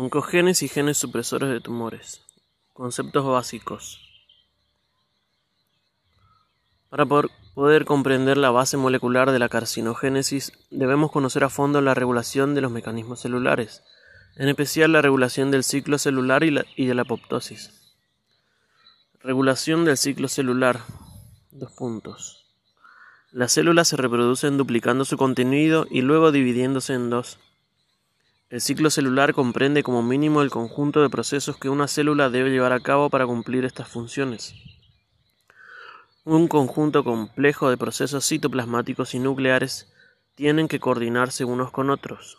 Oncogenes y genes supresores de tumores. Conceptos básicos. Para poder comprender la base molecular de la carcinogénesis, debemos conocer a fondo la regulación de los mecanismos celulares, en especial la regulación del ciclo celular y, de la apoptosis. Regulación del ciclo celular. Dos puntos. Las células se reproducen duplicando su contenido y luego dividiéndose en dos. El ciclo celular comprende como mínimo el conjunto de procesos que una célula debe llevar a cabo para cumplir estas funciones. Un conjunto complejo de procesos citoplasmáticos y nucleares tienen que coordinarse unos con otros.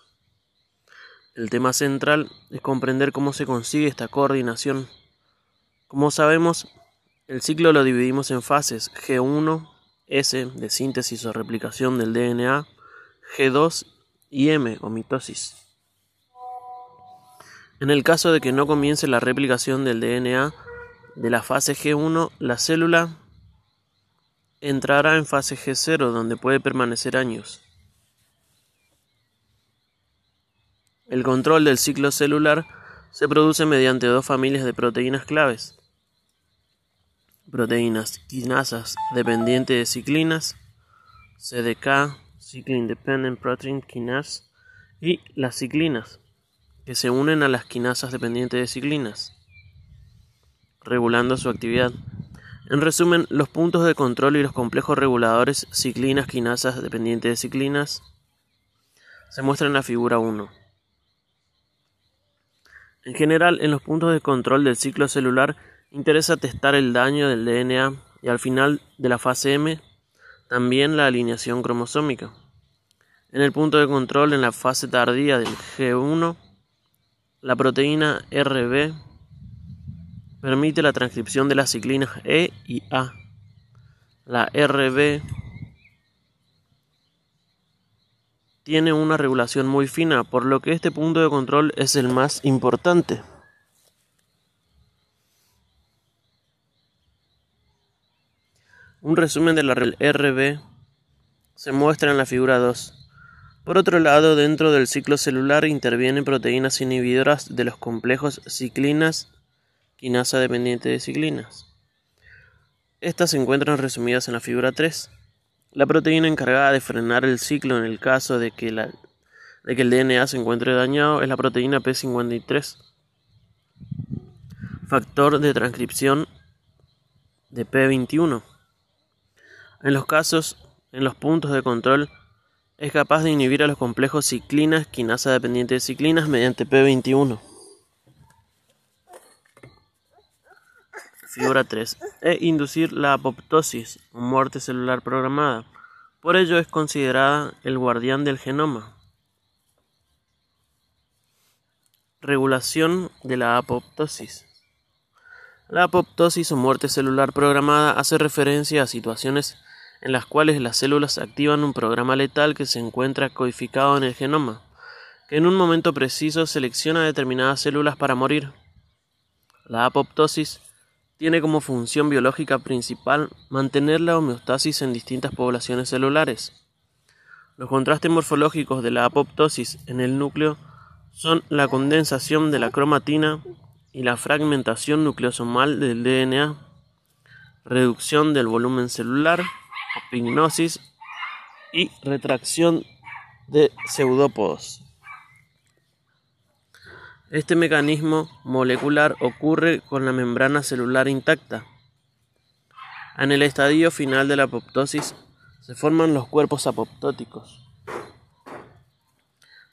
El tema central es comprender cómo se consigue esta coordinación. Como sabemos, el ciclo lo dividimos en fases G1, S de síntesis o replicación del DNA, G2 y M o mitosis. En el caso de que no comience la replicación del DNA de la fase G1, la célula entrará en fase G0 donde puede permanecer años. El control del ciclo celular se produce mediante dos familias de proteínas claves. Proteínas quinasas dependientes de ciclinas, CDK, Cyclin Dependent Protein Kinase, y las ciclinas, que se unen a las quinasas dependientes de ciclinas, regulando su actividad. En resumen, los puntos de control y los complejos reguladores ciclinas quinasas dependientes de ciclinas se muestran en la figura 1. En general, en los puntos de control del ciclo celular interesa testar el daño del DNA y al final de la fase M también la alineación cromosómica. En el punto de control en la fase tardía del G1 la proteína Rb permite la transcripción de las ciclinas E y A. La Rb tiene una regulación muy fina, por lo que este punto de control es el más importante. Un resumen de la Rb se muestra en la figura 2. Por otro lado, dentro del ciclo celular intervienen proteínas inhibidoras de los complejos ciclinas, quinasa dependiente de ciclinas. Estas se encuentran resumidas en la figura 3. La proteína encargada de frenar el ciclo en el caso de que, de que el DNA se encuentre dañado es la proteína P53, factor de transcripción de P21. En los casos, en los puntos de control, es capaz de inhibir a los complejos ciclinas, quinasa dependiente de ciclinas, mediante P21. Figura 3. E inducir la apoptosis, o muerte celular programada. Por ello es considerada el guardián del genoma. Regulación de la apoptosis. La apoptosis o muerte celular programada hace referencia a situaciones en las cuales las células activan un programa letal que se encuentra codificado en el genoma, que en un momento preciso selecciona determinadas células para morir. La apoptosis tiene como función biológica principal mantener la homeostasis en distintas poblaciones celulares. Los contrastes morfológicos de la apoptosis en el núcleo son la condensación de la cromatina y la fragmentación nucleosomal del DNA, reducción del volumen celular, apignosis y retracción de pseudópodos. Este mecanismo molecular ocurre con la membrana celular intacta. En el estadio final de la apoptosis se forman los cuerpos apoptóticos,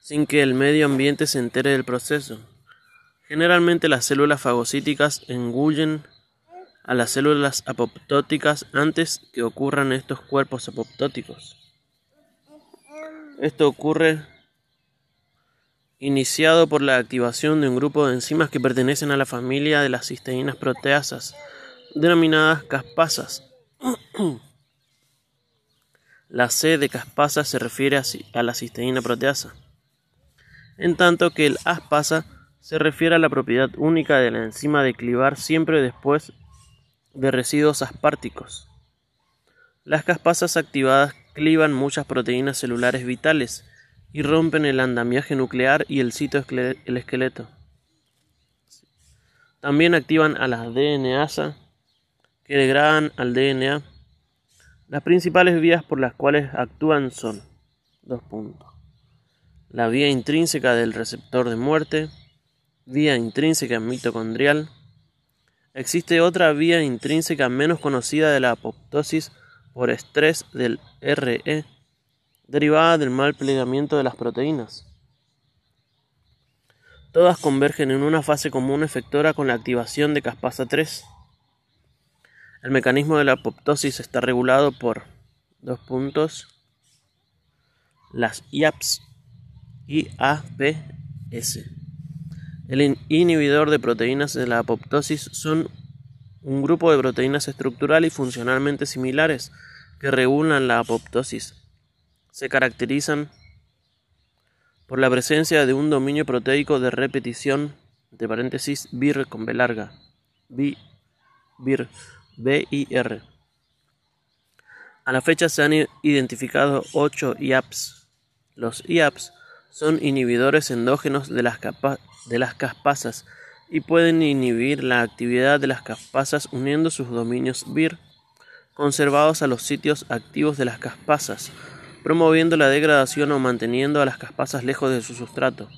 sin que el medio ambiente se entere del proceso. Generalmente las células fagocíticas engullen a las células apoptóticas antes que ocurran estos cuerpos apoptóticos. Esto ocurre iniciado por la activación de un grupo de enzimas que pertenecen a la familia de las cisteínas proteasas, denominadas caspasas. la C de caspasa se refiere a la cisteína proteasa, en tanto que el aspasa se refiere a la propiedad única de la enzima de clivar siempre después de residuos asparticos. Las caspasas activadas clivan muchas proteínas celulares vitales y rompen el andamiaje nuclear y el citoesqueleto. También activan a las DNAsa que degradan al DNA. Las principales vías por las cuales actúan son dos puntos. La vía intrínseca del receptor de muerte, vía intrínseca mitocondrial. Existe otra vía intrínseca menos conocida de la apoptosis por estrés del RE, derivada del mal plegamiento de las proteínas. Todas convergen en una fase común efectora con la activación de caspasa 3. El mecanismo de la apoptosis está regulado por dos puntos las IAPS y APS. El inhibidor de proteínas de la apoptosis son un grupo de proteínas estructural y funcionalmente similares que regulan la apoptosis. Se caracterizan por la presencia de un dominio proteico de repetición, de paréntesis, BIR con B larga, BIR. A la fecha se han identificado 8 IAPS. Los IAPS son inhibidores endógenos de las, de las caspasas y pueden inhibir la actividad de las caspasas uniendo sus dominios BIR conservados a los sitios activos de las caspasas promoviendo la degradación o manteniendo a las caspasas lejos de su sustrato.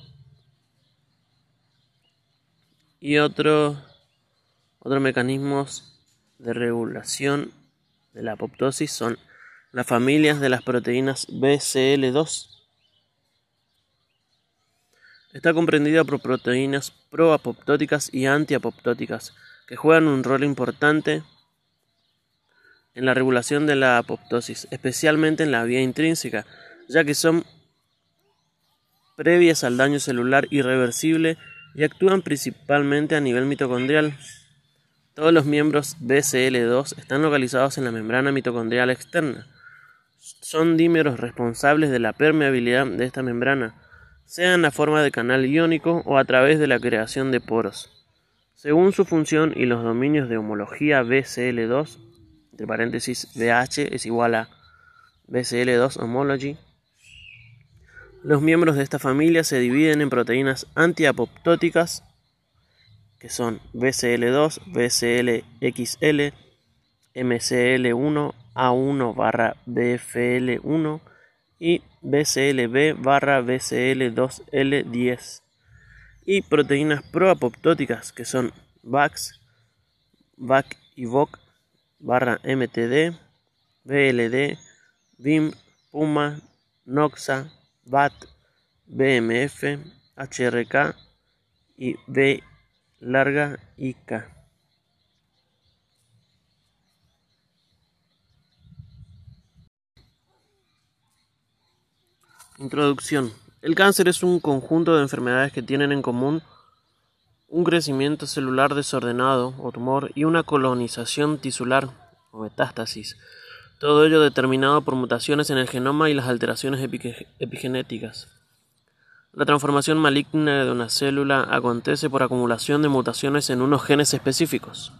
Y otro, otros mecanismos de regulación de la apoptosis son las familias de las proteínas BCL2. Está comprendida por proteínas proapoptóticas y antiapoptóticas que juegan un rol importante en la regulación de la apoptosis, especialmente en la vía intrínseca, ya que son previas al daño celular irreversible y actúan principalmente a nivel mitocondrial. Todos los miembros BCL2 están localizados en la membrana mitocondrial externa. Son dímeros responsables de la permeabilidad de esta membrana, sea en la forma de canal iónico o a través de la creación de poros. Según su función y los dominios de homología BCL2, entre paréntesis BH es igual a BCL2 homology. Los miembros de esta familia se dividen en proteínas antiapoptóticas, que son BCL2, BCLXL, MCL1, A1 barra BFL1 y BCLB barra BCL2L10 y proteínas proapoptóticas que son VAX, VAC y VOC barra MTD, BLD, BIM, Puma, Noxa, BAT, BMF, HRK y B larga IK. Introducción. El cáncer es un conjunto de enfermedades que tienen en común un crecimiento celular desordenado o tumor y una colonización tisular o metástasis. Todo ello determinado por mutaciones en el genoma y las alteraciones epigenéticas. La transformación maligna de una célula acontece por acumulación de mutaciones en unos genes específicos,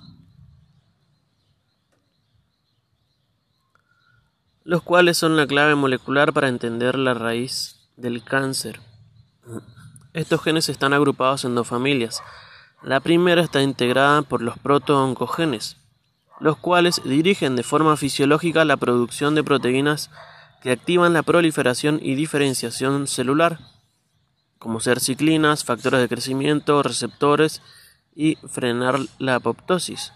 los cuales son la clave molecular para entender la raíz del cáncer. Estos genes están agrupados en dos familias. La primera está integrada por los protooncogenes, los cuales dirigen de forma fisiológica la producción de proteínas que activan la proliferación y diferenciación celular, como ser ciclinas, factores de crecimiento, receptores y frenar la apoptosis.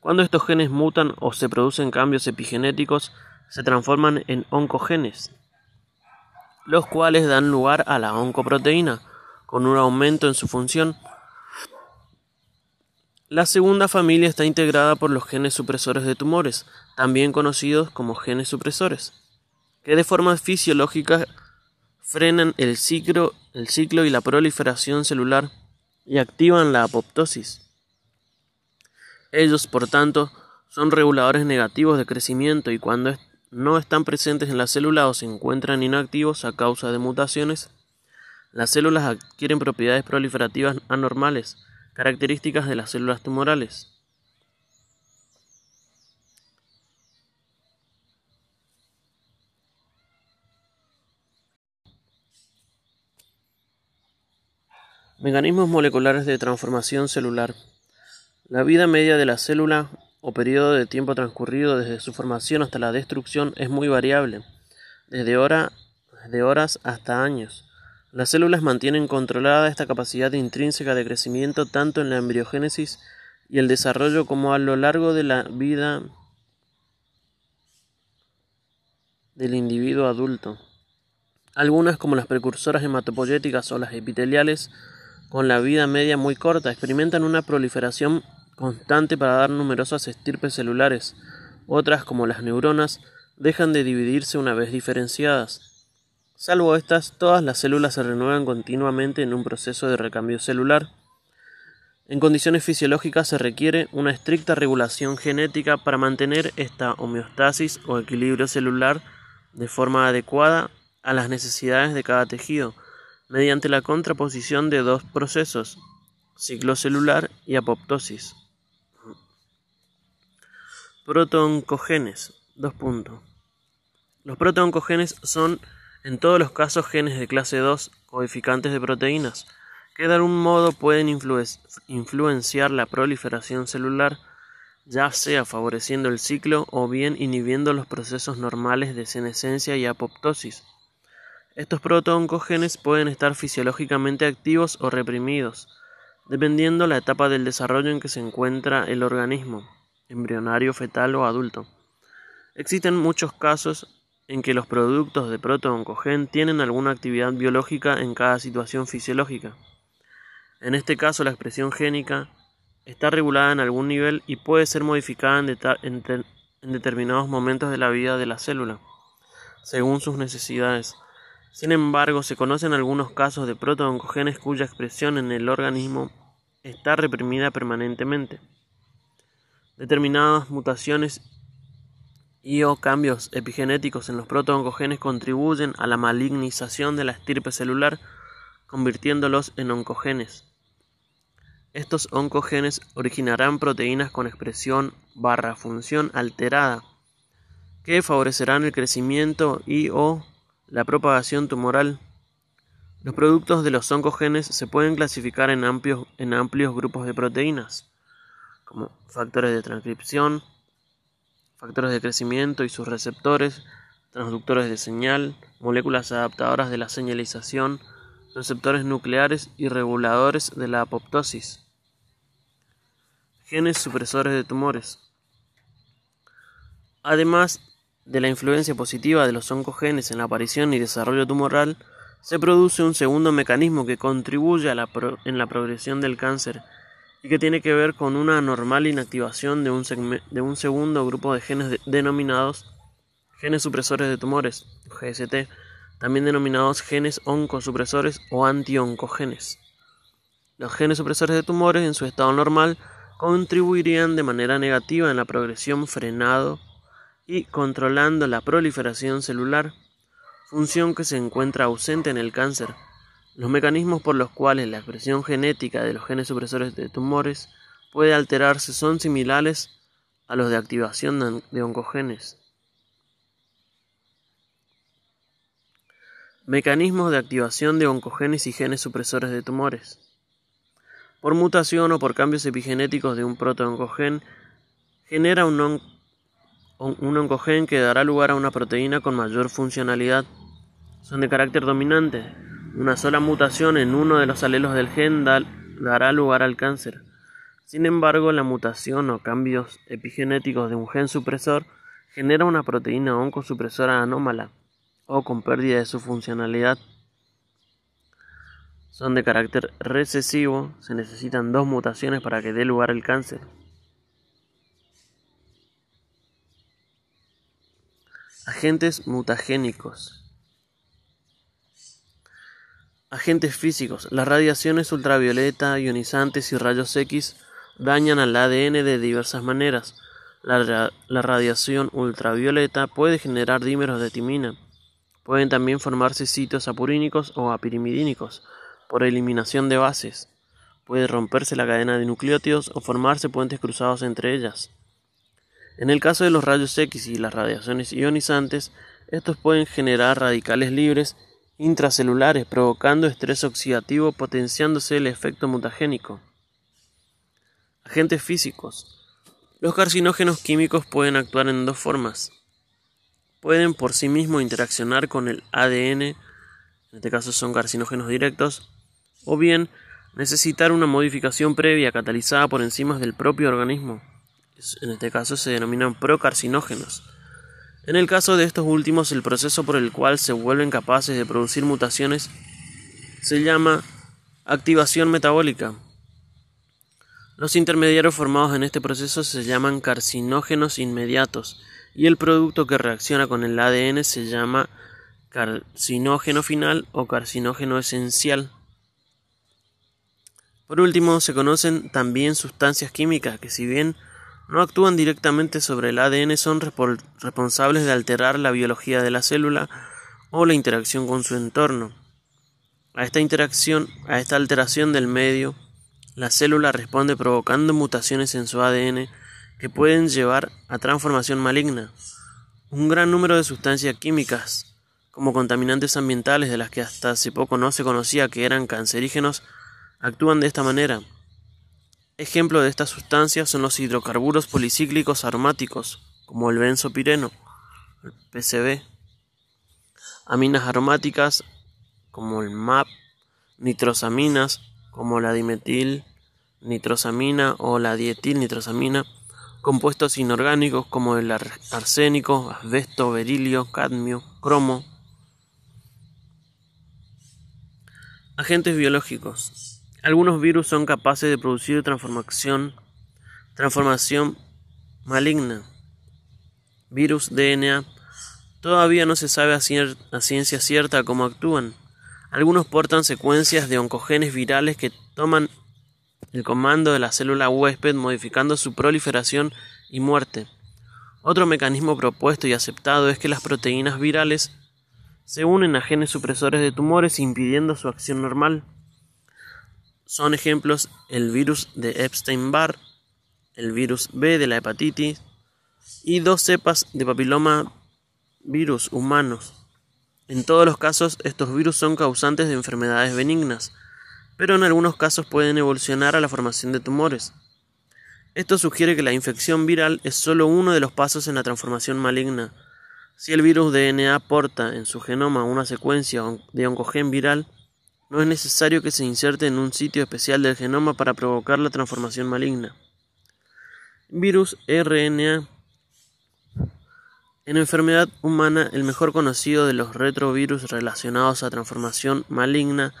Cuando estos genes mutan o se producen cambios epigenéticos, se transforman en oncogenes los cuales dan lugar a la oncoproteína, con un aumento en su función. La segunda familia está integrada por los genes supresores de tumores, también conocidos como genes supresores, que de forma fisiológica frenan el ciclo, el ciclo y la proliferación celular y activan la apoptosis. Ellos, por tanto, son reguladores negativos de crecimiento y cuando no están presentes en la célula o se encuentran inactivos a causa de mutaciones, las células adquieren propiedades proliferativas anormales, características de las células tumorales. Mecanismos moleculares de transformación celular. La vida media de la célula o periodo de tiempo transcurrido desde su formación hasta la destrucción es muy variable, desde, horas hasta años. Las células mantienen controlada esta capacidad intrínseca de crecimiento tanto en la embriogénesis y el desarrollo como a lo largo de la vida del individuo adulto. Algunas, como las precursoras hematopoyéticas o las epiteliales, con la vida media muy corta, experimentan una proliferación constante para dar numerosas estirpes celulares. Otras, como las neuronas, dejan de dividirse una vez diferenciadas. Salvo estas, todas las células se renuevan continuamente en un proceso de recambio celular. En condiciones fisiológicas se requiere una estricta regulación genética para mantener esta homeostasis o equilibrio celular de forma adecuada a las necesidades de cada tejido, mediante la contraposición de dos procesos, ciclo celular y apoptosis. Protooncogenes. Dos puntos. Los protooncogenes son en todos los casos genes de clase 2 codificantes de proteínas, que de algún modo pueden influenciar la proliferación celular, ya sea favoreciendo el ciclo o bien inhibiendo los procesos normales de senescencia y apoptosis. Estos protooncogenes pueden estar fisiológicamente activos o reprimidos, dependiendo la etapa del desarrollo en que se encuentra el organismo, embrionario, fetal o adulto. Existen muchos casos en que los productos de protooncogen tienen alguna actividad biológica en cada situación fisiológica. En este caso, la expresión génica está regulada en algún nivel y puede ser modificada en, en determinados momentos de la vida de la célula, según sus necesidades. Sin embargo, se conocen algunos casos de protooncogenes cuya expresión en el organismo está reprimida permanentemente. Determinadas mutaciones y o cambios epigenéticos en los protooncogenes contribuyen a la malignización de la estirpe celular, convirtiéndolos en oncogenes. Estos oncogenes originarán proteínas con expresión barra función alterada, que favorecerán el crecimiento y o la propagación tumoral. Los productos de los oncogenes se pueden clasificar en amplios, en amplios grupos de proteínas, como factores de transcripción, factores de crecimiento y sus receptores, transductores de señal, moléculas adaptadoras de la señalización, receptores nucleares y reguladores de la apoptosis. Genes supresores de tumores. Además de la influencia positiva de los oncogenes en la aparición y desarrollo tumoral, se produce un segundo mecanismo que contribuye en la progresión del cáncer y que tiene que ver con una normal inactivación de un, de un segundo grupo de genes denominados genes supresores de tumores, GST, también denominados genes oncosupresores o antioncogenes. Los genes supresores de tumores en su estado normal contribuirían de manera negativa en la progresión frenado y controlando la proliferación celular, función que se encuentra ausente en el cáncer los mecanismos por los cuales la expresión genética de los genes supresores de tumores puede alterarse son similares a los de activación de oncogenes. Mecanismos de activación de oncogenes y genes supresores de tumores. Por mutación o por cambios epigenéticos de un protooncogen, genera un, un oncogen que dará lugar a una proteína con mayor funcionalidad. Son de carácter dominante, una sola mutación en uno de los alelos del gen dará lugar al cáncer. Sin embargo, la mutación o cambios epigenéticos de un gen supresor genera una proteína oncosupresora anómala o con pérdida de su funcionalidad. Son de carácter recesivo, se necesitan dos mutaciones para que dé lugar al cáncer. Agentes mutagénicos. Agentes físicos. Las radiaciones ultravioleta, ionizantes y rayos X dañan al ADN de diversas maneras. La, radiación ultravioleta puede generar dímeros de timina. Pueden también formarse sitios apurínicos o apirimidínicos por eliminación de bases. Puede romperse la cadena de nucleótidos o formarse puentes cruzados entre ellas. En el caso de los rayos X y las radiaciones ionizantes, estos pueden generar radicales libres intracelulares, provocando estrés oxidativo, potenciándose el efecto mutagénico. Agentes físicos. Los carcinógenos químicos pueden actuar en dos formas. Pueden por sí mismos interaccionar con el ADN, en este caso son carcinógenos directos, o bien necesitar una modificación previa catalizada por enzimas del propio organismo. En este caso se denominan procarcinógenos. En el caso de estos últimos, el proceso por el cual se vuelven capaces de producir mutaciones se llama activación metabólica. Los intermediarios formados en este proceso se llaman carcinógenos inmediatos y el producto que reacciona con el ADN se llama carcinógeno final o carcinógeno esencial. Por último, se conocen también sustancias químicas que si bien no actúan directamente sobre el ADN son responsables de alterar la biología de la célula o la interacción con su entorno. A esta interacción, a esta alteración del medio, la célula responde provocando mutaciones en su ADN que pueden llevar a transformación maligna. Un gran número de sustancias químicas, como contaminantes ambientales de las que hasta hace poco no se conocía que eran cancerígenos, actúan de esta manera. Ejemplo de estas sustancias son los hidrocarburos policíclicos aromáticos, como el benzopireno, el PCB, aminas aromáticas como el MAP, nitrosaminas como la dimetil nitrosamina o la dietil nitrosamina, compuestos inorgánicos como el arsénico, asbesto, berilio, cadmio, cromo. Agentes biológicos. Algunos virus son capaces de producir transformación, maligna. Virus DNA. Todavía no se sabe a, a ciencia cierta cómo actúan. Algunos portan secuencias de oncogenes virales que toman el comando de la célula huésped modificando su proliferación y muerte. Otro mecanismo propuesto y aceptado es que las proteínas virales se unen a genes supresores de tumores impidiendo su acción normal. Son ejemplos el virus de Epstein-Barr, el virus B de la hepatitis y dos cepas de papiloma virus humanos. En todos los casos, estos virus son causantes de enfermedades benignas, pero en algunos casos pueden evolucionar a la formación de tumores. Esto sugiere que la infección viral es solo uno de los pasos en la transformación maligna. Si el virus DNA porta en su genoma una secuencia de oncogen viral, no es necesario que se inserte en un sitio especial del genoma para provocar la transformación maligna. Virus RNA En enfermedad humana, el mejor conocido de los retrovirus relacionados a transformación maligna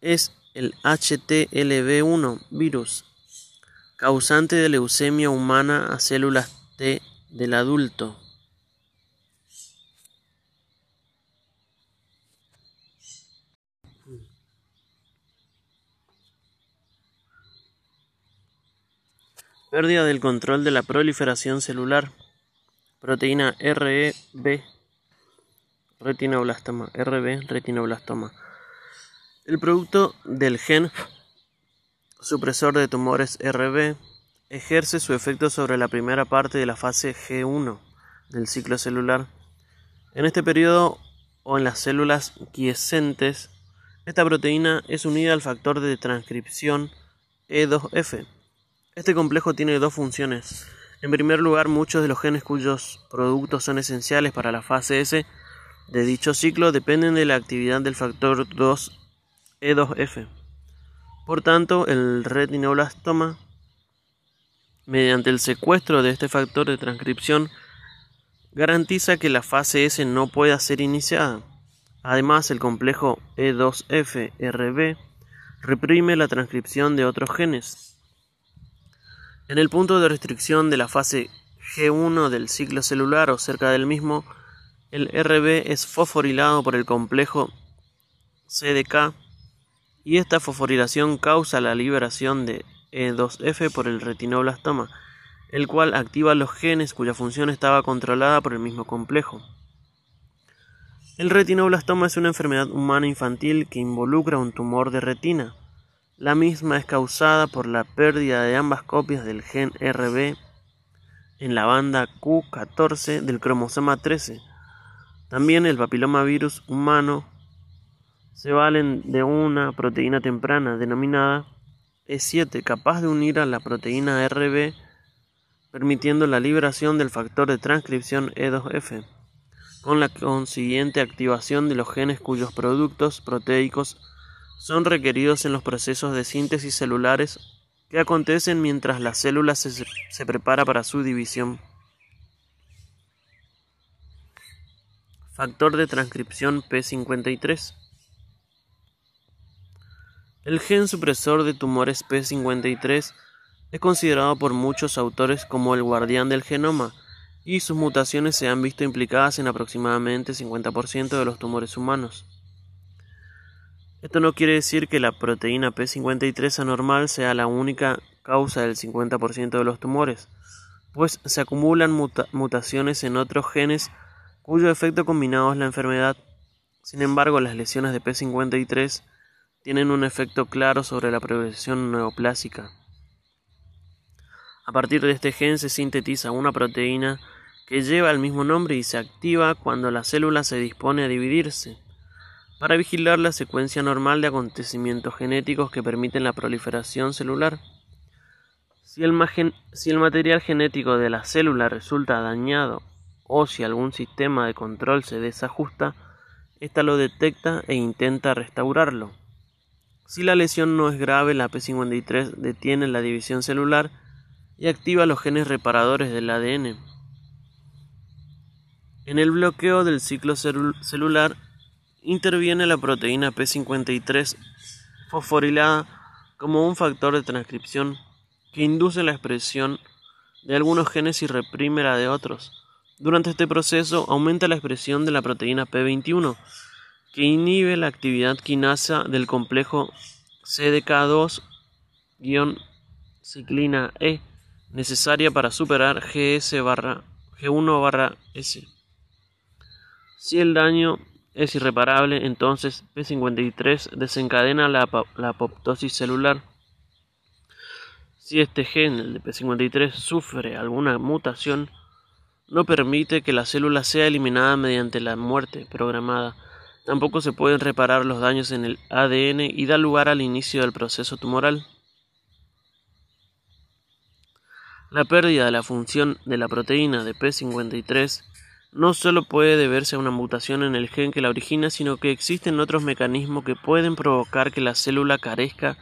es el HTLV1 virus, causante de leucemia humana a células T del adulto. Pérdida del control de la proliferación celular. Proteína REB. Retinoblastoma. RB. Retinoblastoma. El producto del gen supresor de tumores RB ejerce su efecto sobre la primera parte de la fase G1 del ciclo celular. En este periodo o en las células quiescentes, esta proteína es unida al factor de transcripción E2F este complejo tiene dos funciones. En primer lugar, muchos de los genes cuyos productos son esenciales para la fase S de dicho ciclo dependen de la actividad del factor 2 E2F. Por tanto, el retinoblastoma, mediante el secuestro de este factor de transcripción, garantiza que la fase S no pueda ser iniciada. Además, el complejo E2F-RB reprime la transcripción de otros genes. En el punto de restricción de la fase G1 del ciclo celular o cerca del mismo, el RB es fosforilado por el complejo CDK y esta fosforilación causa la liberación de E2F por el retinoblastoma, el cual activa los genes cuya función estaba controlada por el mismo complejo. El retinoblastoma es una enfermedad humana infantil que involucra un tumor de retina. La misma es causada por la pérdida de ambas copias del gen Rb en la banda Q14 del cromosoma 13. También el papilomavirus humano se valen de una proteína temprana denominada E7 capaz de unir a la proteína RB permitiendo la liberación del factor de transcripción E2F, con la consiguiente activación de los genes cuyos productos proteicos son requeridos en los procesos de síntesis celulares que acontecen mientras la célula se, prepara para su división. Factor de transcripción P53 El gen supresor de tumores P53 es considerado por muchos autores como el guardián del genoma, y sus mutaciones se han visto implicadas en aproximadamente 50% de los tumores humanos. Esto no quiere decir que la proteína P53 anormal sea la única causa del 50% de los tumores, pues se acumulan mutaciones en otros genes cuyo efecto combinado es la enfermedad. Sin embargo, las lesiones de P53 tienen un efecto claro sobre la progresión neoplásica. A partir de este gen se sintetiza una proteína que lleva el mismo nombre y se activa cuando la célula se dispone a dividirse, para vigilar la secuencia normal de acontecimientos genéticos que permiten la proliferación celular. Si el, material genético de la célula resulta dañado o si algún sistema de control se desajusta, ésta lo detecta e intenta restaurarlo. Si la lesión no es grave, la P53 detiene la división celular y activa los genes reparadores del ADN. En el bloqueo del ciclo celular interviene la proteína P53 fosforilada como un factor de transcripción que induce la expresión de algunos genes y reprime la de otros. Durante este proceso aumenta la expresión de la proteína P21, que inhibe la actividad quinasa del complejo CDK2-ciclina E necesaria para superar GS barra, G1 barra S. Si el daño es irreparable, entonces P53 desencadena la, apoptosis celular. Si este gen, el de P53, sufre alguna mutación, no permite que la célula sea eliminada mediante la muerte programada. Tampoco se pueden reparar los daños en el ADN y da lugar al inicio del proceso tumoral. La pérdida de la función de la proteína de P53 no solo puede deberse a una mutación en el gen que la origina, sino que existen otros mecanismos que pueden provocar que la célula carezca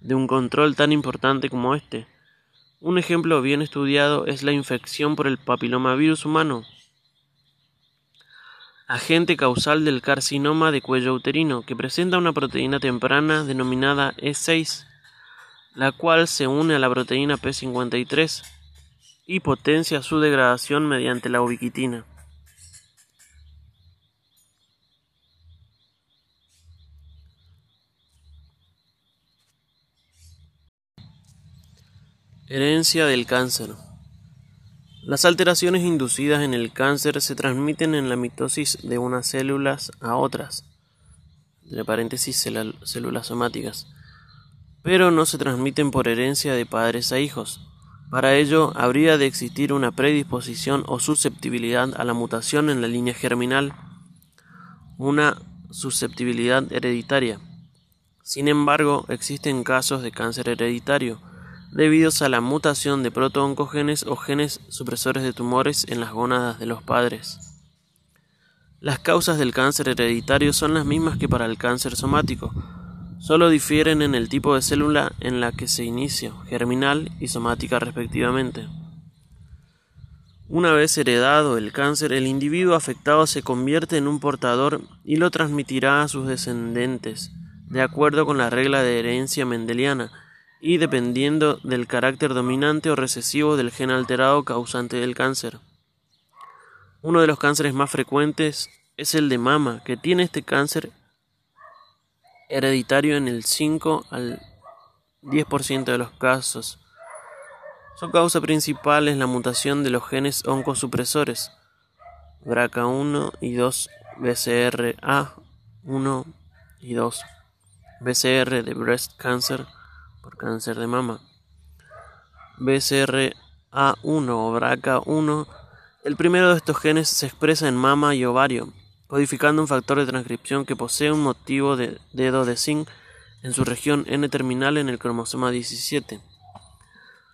de un control tan importante como este. Un ejemplo bien estudiado es la infección por el papilomavirus humano, agente causal del carcinoma de cuello uterino, que presenta una proteína temprana denominada E6, la cual se une a la proteína P53 y potencia su degradación mediante la ubiquitina. Herencia del cáncer. Las alteraciones inducidas en el cáncer se transmiten en la mitosis de unas células a otras, de paréntesis células somáticas, pero no se transmiten por herencia de padres a hijos. Para ello, habría de existir una predisposición o susceptibilidad a la mutación en la línea germinal, una susceptibilidad hereditaria. Sin embargo, existen casos de cáncer hereditario debidos a la mutación de protooncogenes o genes supresores de tumores en las gónadas de los padres. Las causas del cáncer hereditario son las mismas que para el cáncer somático, Solo difieren en el tipo de célula en la que se inicia, germinal y somática respectivamente. Una vez heredado el cáncer, el individuo afectado se convierte en un portador y lo transmitirá a sus descendientes, de acuerdo con la regla de herencia mendeliana, y dependiendo del carácter dominante o recesivo del gen alterado causante del cáncer. Uno de los cánceres más frecuentes es el de mama, que tiene este cáncer hereditario en el 5 al 10% de los casos. Su causa principal es la mutación de los genes oncosupresores BRCA1 y 2, BCRA1 y 2, BCR de breast cancer por cáncer de mama, BCRA1 o BRCA1. El primero de estos genes se expresa en mama y ovario codificando un factor de transcripción que posee un motivo de dedo de zinc en su región N terminal en el cromosoma 17.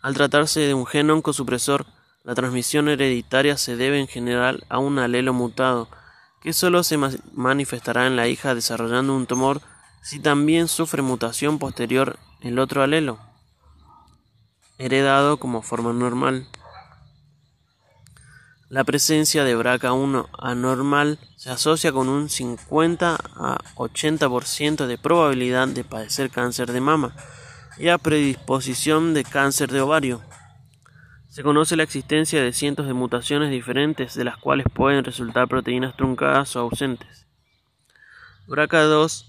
Al tratarse de un gen oncosupresor, la transmisión hereditaria se debe en general a un alelo mutado, que solo se manifestará en la hija desarrollando un tumor si también sufre mutación posterior el otro alelo, heredado como forma normal. La presencia de BRCA1 anormal se asocia con un 50 a 80% de probabilidad de padecer cáncer de mama y a predisposición de cáncer de ovario. Se conoce la existencia de cientos de mutaciones diferentes de las cuales pueden resultar proteínas truncadas o ausentes. BRCA2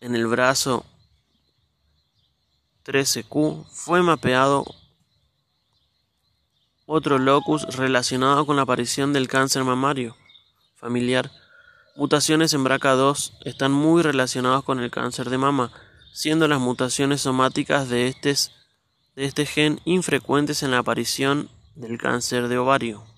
en el brazo 13Q fue mapeado otro locus relacionado con la aparición del cáncer mamario familiar. Mutaciones en BRCA2 están muy relacionadas con el cáncer de mama, siendo las mutaciones somáticas de este de este gen infrecuentes en la aparición del cáncer de ovario.